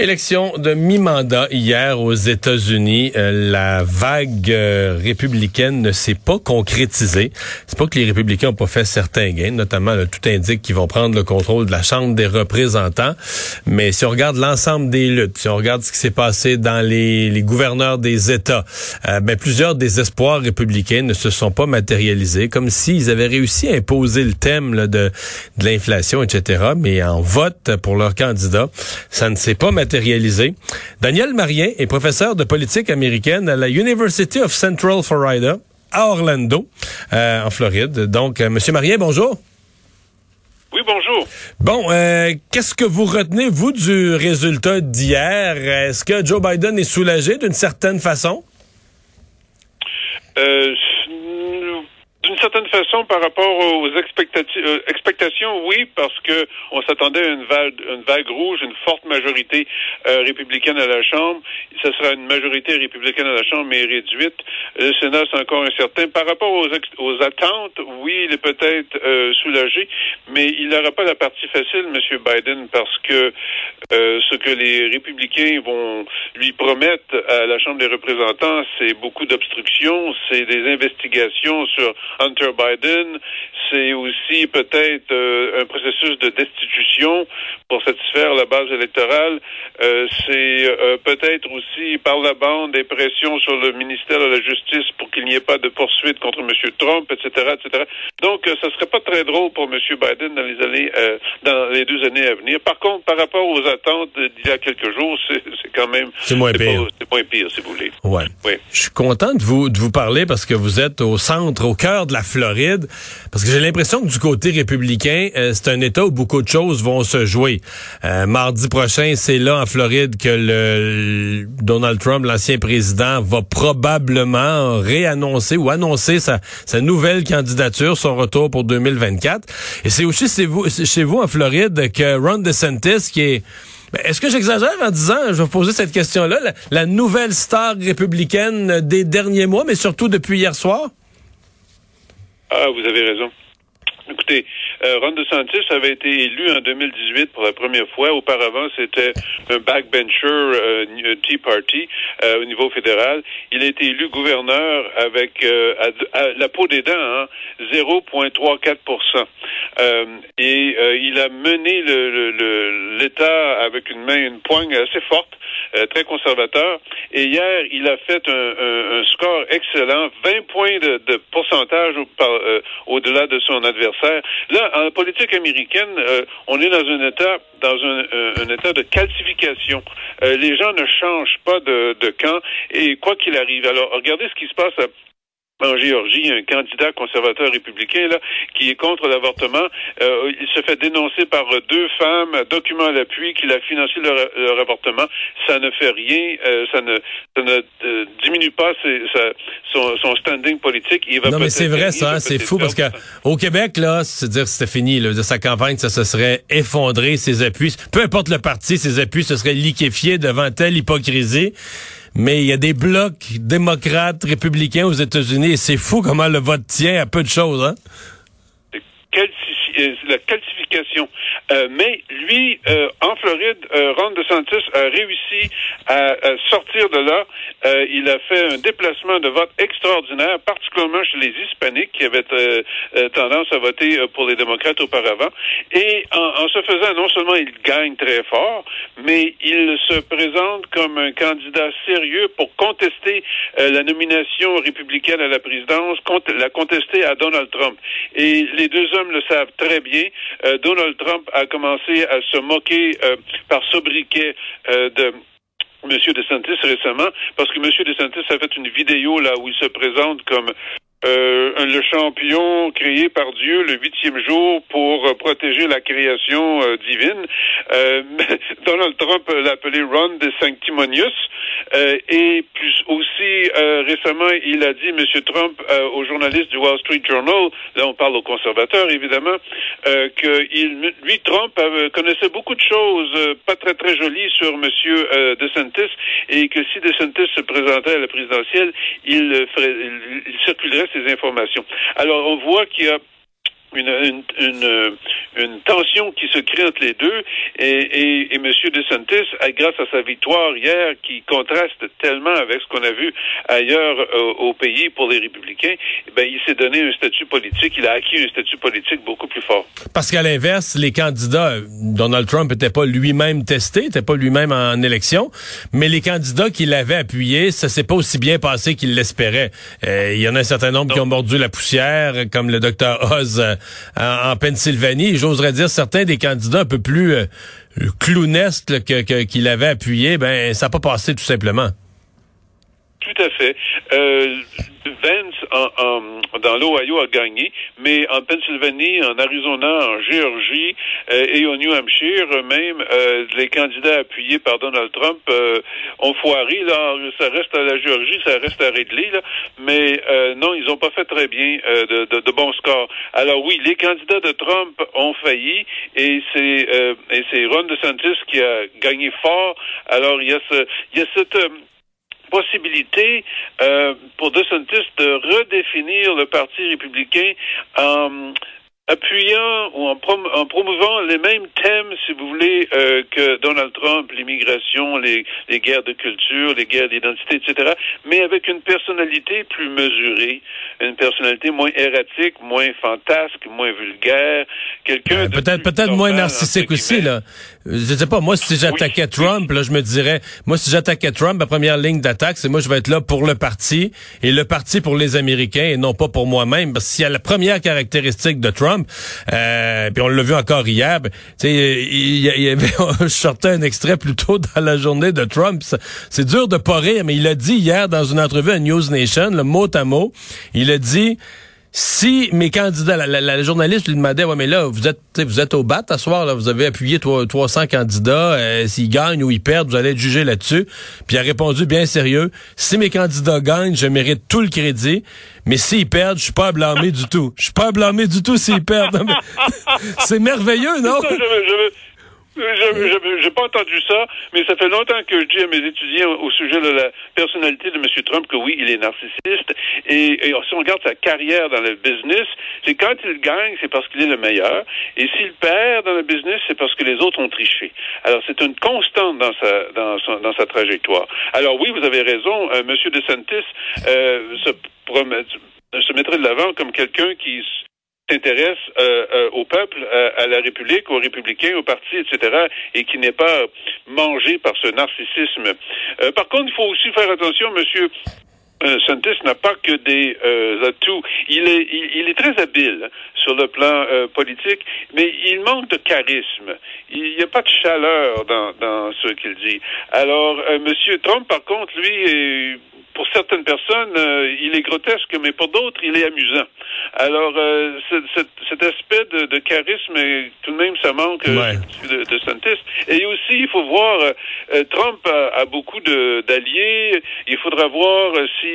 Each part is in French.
Élection de mi-mandat hier aux États-Unis. Euh, la vague euh, républicaine ne s'est pas concrétisée. C'est pas que les républicains ont pas fait certains gains, notamment tout indique qu'ils vont prendre le contrôle de la Chambre des représentants. Mais si on regarde l'ensemble des luttes, si on regarde ce qui s'est passé dans les, les, gouverneurs des États, euh, ben, plusieurs des espoirs républicains ne se sont pas matérialisés, comme s'ils avaient réussi à imposer le thème de, de l'inflation, etc. Mais en vote pour leur candidat, ça ne s'est pas matérialisé Daniel Marien est professeur de politique américaine à la University of Central Florida à Orlando, euh, en Floride. Donc, euh, Monsieur Marien, bonjour. Oui, bonjour. Bon, euh, qu'est-ce que vous retenez, vous, du résultat d'hier? Est-ce que Joe Biden est soulagé d'une certaine façon? D'une certaine façon, par rapport aux euh, expectations, oui, parce que on s'attendait à une vague, une vague rouge, une forte majorité euh, républicaine à la Chambre. Ce sera une majorité républicaine à la Chambre, mais réduite. Le Sénat, c'est encore incertain. Par rapport aux, aux attentes, oui, il est peut-être euh, soulagé, mais il n'aura pas la partie facile, M. Biden, parce que ce que les républicains vont lui promettre à la Chambre des représentants, c'est beaucoup d'obstructions, c'est des investigations sur Hunter Biden, c'est aussi peut-être euh, un processus de destitution pour satisfaire la base électorale. Euh, c'est euh, peut-être aussi par la bande des pressions sur le ministère de la Justice pour qu'il n'y ait pas de poursuite contre M. Trump, etc., etc. Donc, ce serait pas très drôle pour M. Biden dans les années, dans les deux années à venir. Par contre, par rapport aux attentes d'il y a quelques jours, c'est quand même c'est moins pire. C'est moins pire, si vous voulez. Ouais. Oui. Je suis content de vous de vous parler parce que vous êtes au centre, au cœur de la Floride, parce que j'ai l'impression que du côté républicain, euh, c'est un État où beaucoup de choses vont se jouer. Euh, mardi prochain, c'est là en Floride que le, Donald Trump, l'ancien président, va probablement réannoncer ou annoncer sa, sa nouvelle candidature, son retour pour 2024. Et c'est aussi chez vous, chez vous en Floride que Ron DeSantis, qui est est-ce que j'exagère en disant, je vais vous poser cette question-là, la nouvelle star républicaine des derniers mois, mais surtout depuis hier soir? Ah, vous avez raison. Écoutez, euh, Ron DeSantis avait été élu en 2018 pour la première fois. Auparavant, c'était un backbencher euh, Tea Party euh, au niveau fédéral. Il a été élu gouverneur avec euh, à, la peau des dents, hein, 0,34% Et il a mené l'État avec une main, une poigne assez forte. Euh, très conservateur. Et hier, il a fait un, score excellent, 20 points de, pourcentage euh, au-delà de son adversaire. Là, en politique américaine, euh, on est dans un état dans un, état de calcification. les gens ne changent pas de, de camp et quoi qu'il arrive. Alors, regardez ce qui se passe en Géorgie, un candidat conservateur républicain là, qui est contre l'avortement. Euh, il se fait dénoncer par deux femmes, document à l'appui, qu'il a financé leur, avortement. Ça ne fait rien, euh, ça ne, ça ne euh, diminue pas son, son, standing politique. Il va non, mais c'est vrai ça, c'est fou parce que au Québec là, c'est dire c'était fini, là, de sa campagne, ça se serait effondré, ses appuis, peu importe le parti, ses appuis se seraient liquéfiés devant telle hypocrisie mais il y a des blocs démocrates, républicains aux États-Unis et c'est fou comment le vote tient à peu de choses, hein? Euh, la calcification. Euh, mais lui, euh, en Floride, Ron DeSantis a réussi à, sortir de là. il a fait un déplacement de vote extraordinaire, particulièrement chez les hispaniques qui avaient tendance à voter pour les démocrates auparavant. Et en, en, se faisant, non seulement il gagne très fort, mais il se présente comme un candidat sérieux pour contester la nomination républicaine à la présidence, la contester à Donald Trump. Et les deux hommes le savent très bien. Euh, Donald Trump a commencé à se moquer euh, par sobriquet euh, de M. DeSantis récemment, parce que M. DeSantis a fait une vidéo là où il se présente comme euh, le champion créé par Dieu le huitième jour pour euh, protéger la création euh, divine. Euh, Donald Trump l'a appelé Ron de Sanctimonious. et plus aussi récemment, il a dit, M. Trump, aux journalistes du Wall Street Journal, là on parle aux conservateurs évidemment, que il, lui, Trump, connaissait beaucoup de choses pas très très jolies sur M. DeSantis et que si DeSantis se présentait à la présidentielle, il, ferait, il circulerait ces informations. Alors, on voit qu'il y a une, une, une, tension qui se crée entre les deux et, et, et M. DeSantis, grâce à sa victoire hier, qui contraste tellement avec ce qu'on a vu ailleurs euh, au pays pour les républicains, eh ben, il s'est donné un statut politique, il a acquis un statut politique beaucoup plus fort. Parce qu'à l'inverse, les candidats, Donald Trump n'était pas lui-même testé, n'était pas lui-même en élection, mais les candidats qui l'avaient appuyé, ça s'est pas aussi bien passé qu'il l'espérait. Euh, il y en a un certain nombre qui ont mordu la poussière, comme le docteur Oz euh, en, Pennsylvanie. J'oserais dire certains des candidats un peu plus euh, clownesques qu'il avait appuyé, ben ça n'a pas passé tout simplement. Tout à fait. Euh, Vance en, dans l'Ohio a gagné, mais en Pennsylvanie, en Arizona, en Géorgie euh, et au New Hampshire, même euh, les candidats appuyés par Donald Trump euh, ont foiré. Là, ça reste à la Géorgie, ça reste à Ridley, là, mais non, ils n'ont pas fait très bien de, de, de, bons scores. Alors oui, les candidats de Trump ont failli et c'est et c'est Ron DeSantis qui a gagné fort. Alors il y a ce, il y a cette possibilité euh, pour DeSantis de redéfinir le Parti républicain en appuyant ou en, promouvant les mêmes thèmes, si vous voulez, euh, que Donald Trump, l'immigration, les, les, guerres de culture, les guerres d'identité, etc., mais avec une personnalité plus mesurée, une personnalité moins erratique, moins fantasque, moins vulgaire, quelqu'un euh, peut-être peut-être moins narcissique aussi là. Je sais pas, moi si j'attaquais Trump, là je me dirais, moi si j'attaquais Trump, ma première ligne d'attaque, c'est moi je vais être là pour le parti et le parti pour les Américains et non pas pour moi-même. Parce qu'il y a la première caractéristique de Trump, euh, puis on l'a vu encore hier. Ben, tu il, avait, je sortais un extrait plus tôt dans la journée de Trump. C'est dur de pas rire, mais il a dit hier dans une entrevue à News Nation, le mot à mot, il a dit si mes candidats, la, journaliste lui demandait, ouais, mais là, vous êtes, vous êtes au bat à soir, là, vous avez appuyé 300 candidats, euh, s'ils gagnent ou ils perdent, vous allez être jugé là-dessus. Puis il a répondu bien sérieux, si mes candidats gagnent, je mérite tout le crédit, mais s'ils perdent, je suis pas à blâmer du tout. Je suis pas à blâmer du tout s'ils perdent. C'est merveilleux, non? Je n'ai pas entendu ça, mais ça fait longtemps que je dis à mes étudiants au sujet de la personnalité de M. Trump que oui, il est narcissiste. Et, si on regarde sa carrière dans le business, c'est quand il gagne, c'est parce qu'il est le meilleur. Et s'il perd dans le business, c'est parce que les autres ont triché. Alors c'est une constante dans sa dans, dans sa trajectoire. Alors oui, vous avez raison. Euh, M. DeSantis euh, se, se mettrait de l'avant comme quelqu'un qui s'intéresse euh, euh, au peuple, euh, à la République, aux républicains, aux partis, etc., et qui n'est pas mangé par ce narcissisme. par contre, il faut aussi faire attention, monsieur. Santis n'a pas que des atouts. Il est, il, est très habile sur le plan politique, mais il manque de charisme. Il n'y a pas de chaleur dans, dans ce qu'il dit. Alors, Monsieur Trump, par contre, lui, est pour certaines personnes, euh, il est grotesque, mais pour d'autres, il est amusant. Alors, euh, cet aspect de, charisme, tout de même, ça manque euh, de, de Santis. Et aussi, il faut voir, Trump a, beaucoup d'alliés. Il faudra voir si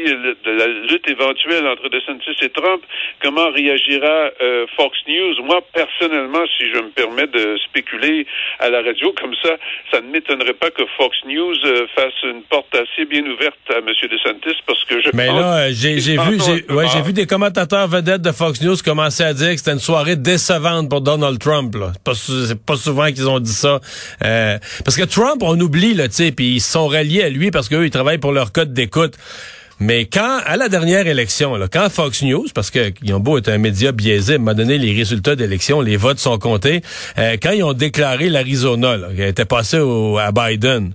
la lutte éventuelle entre DeSantis et Trump, comment réagira Fox News? Moi, personnellement, si je me permets de spéculer à la radio comme ça, ça ne m'étonnerait pas que Fox News fasse une porte assez bien ouverte à M. DeSantis parce que je Mais là, j'ai vu, j'ai vu des commentateurs vedettes de Fox News commencer à dire que c'était une soirée décevante pour Donald Trump. C'est pas, souvent qu'ils ont dit ça. Euh, parce que Trump, on oublie, là, tu sais, puis ils sont ralliés à lui parce qu'eux, ils travaillent pour leur code d'écoute. Mais quand, à la dernière élection, là, quand Fox News, parce que beau être un média biaisé, m'a donné les résultats d'élection, les votes sont comptés, euh, quand ils ont déclaré l'Arizona, qui était passé à Biden,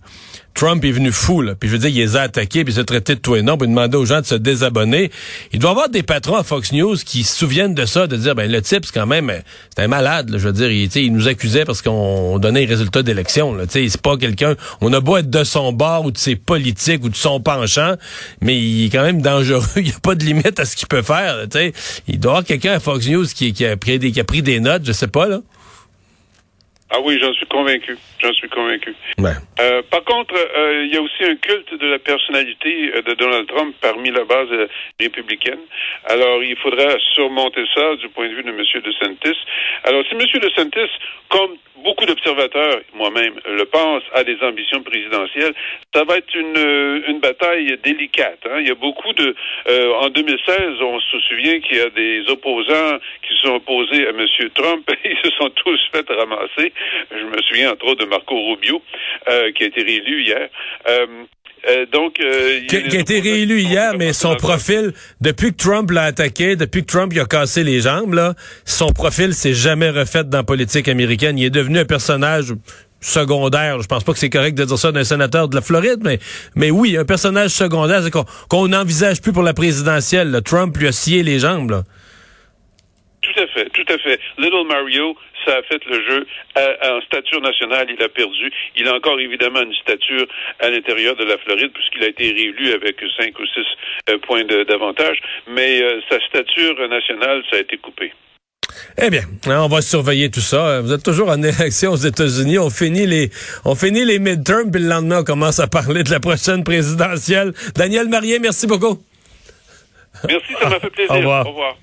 Trump est venu fou, là. Puis je veux dire, il les a attaqués, puis il s'est traité de tout et non, puis demander aux gens de se désabonner. Il doit y avoir des patrons à Fox News qui se souviennent de ça, de dire, ben le type, c'est quand même, c'est un malade, je veux dire, il, il nous accusait parce qu'on donnait les résultats d'élection, là. Tu sais, c'est pas quelqu'un, on a beau être de son bord ou de ses politiques ou de son penchant, mais il est quand même dangereux. il n'y a pas de limite à ce qu'il peut faire, tu sais. Il doit y avoir quelqu'un à Fox News qui, qui, a pris des, qui a pris des notes, je sais pas, là. Ah oui, j'en suis convaincu. J'en suis convaincu. Euh, par contre, euh, il y a aussi un culte de la personnalité euh, de Donald Trump parmi la base républicaine. Alors, il faudra surmonter ça du point de vue de M. DeSantis. Alors, si M. DeSantis, comme beaucoup d'observateurs, moi-même, le pensent, a des ambitions présidentielles, ça va être une, une bataille délicate. Hein. Il y a beaucoup de... en 2016, on se souvient qu'il y a des opposants qui se sont opposés à M. Trump. Ils se sont tous fait ramasser. Je me souviens entre autres de Marco Rubio, euh, qui a été réélu hier. Euh, euh, donc, qui, a été réélu hier, mais son profil, depuis que Trump l'a attaqué, depuis que Trump a cassé les jambes, là, son profil s'est jamais refait dans la politique américaine. Il est devenu un personnage secondaire. Je pense pas que c'est correct de dire ça d'un sénateur de la Floride, mais mais oui, un personnage secondaire, c'est qu'on n'envisage plus pour la présidentielle. Trump lui a scié les jambes. Là. Tout à fait, tout à fait. Little Mario, ça a fait le jeu. en stature nationale, il a perdu. Il a encore évidemment une stature à l'intérieur de la Floride puisqu'il a été réélu avec cinq ou six euh, points d'avantage. Mais euh, sa stature nationale, ça a été coupé. Eh bien, hein, on va surveiller tout ça. Vous êtes toujours en élection aux États-Unis. On finit les, on finit les midterms, puis le lendemain, on commence à parler de la prochaine présidentielle. Daniel Marier, merci beaucoup. Merci, ça m'a fait plaisir. Au revoir. Au revoir.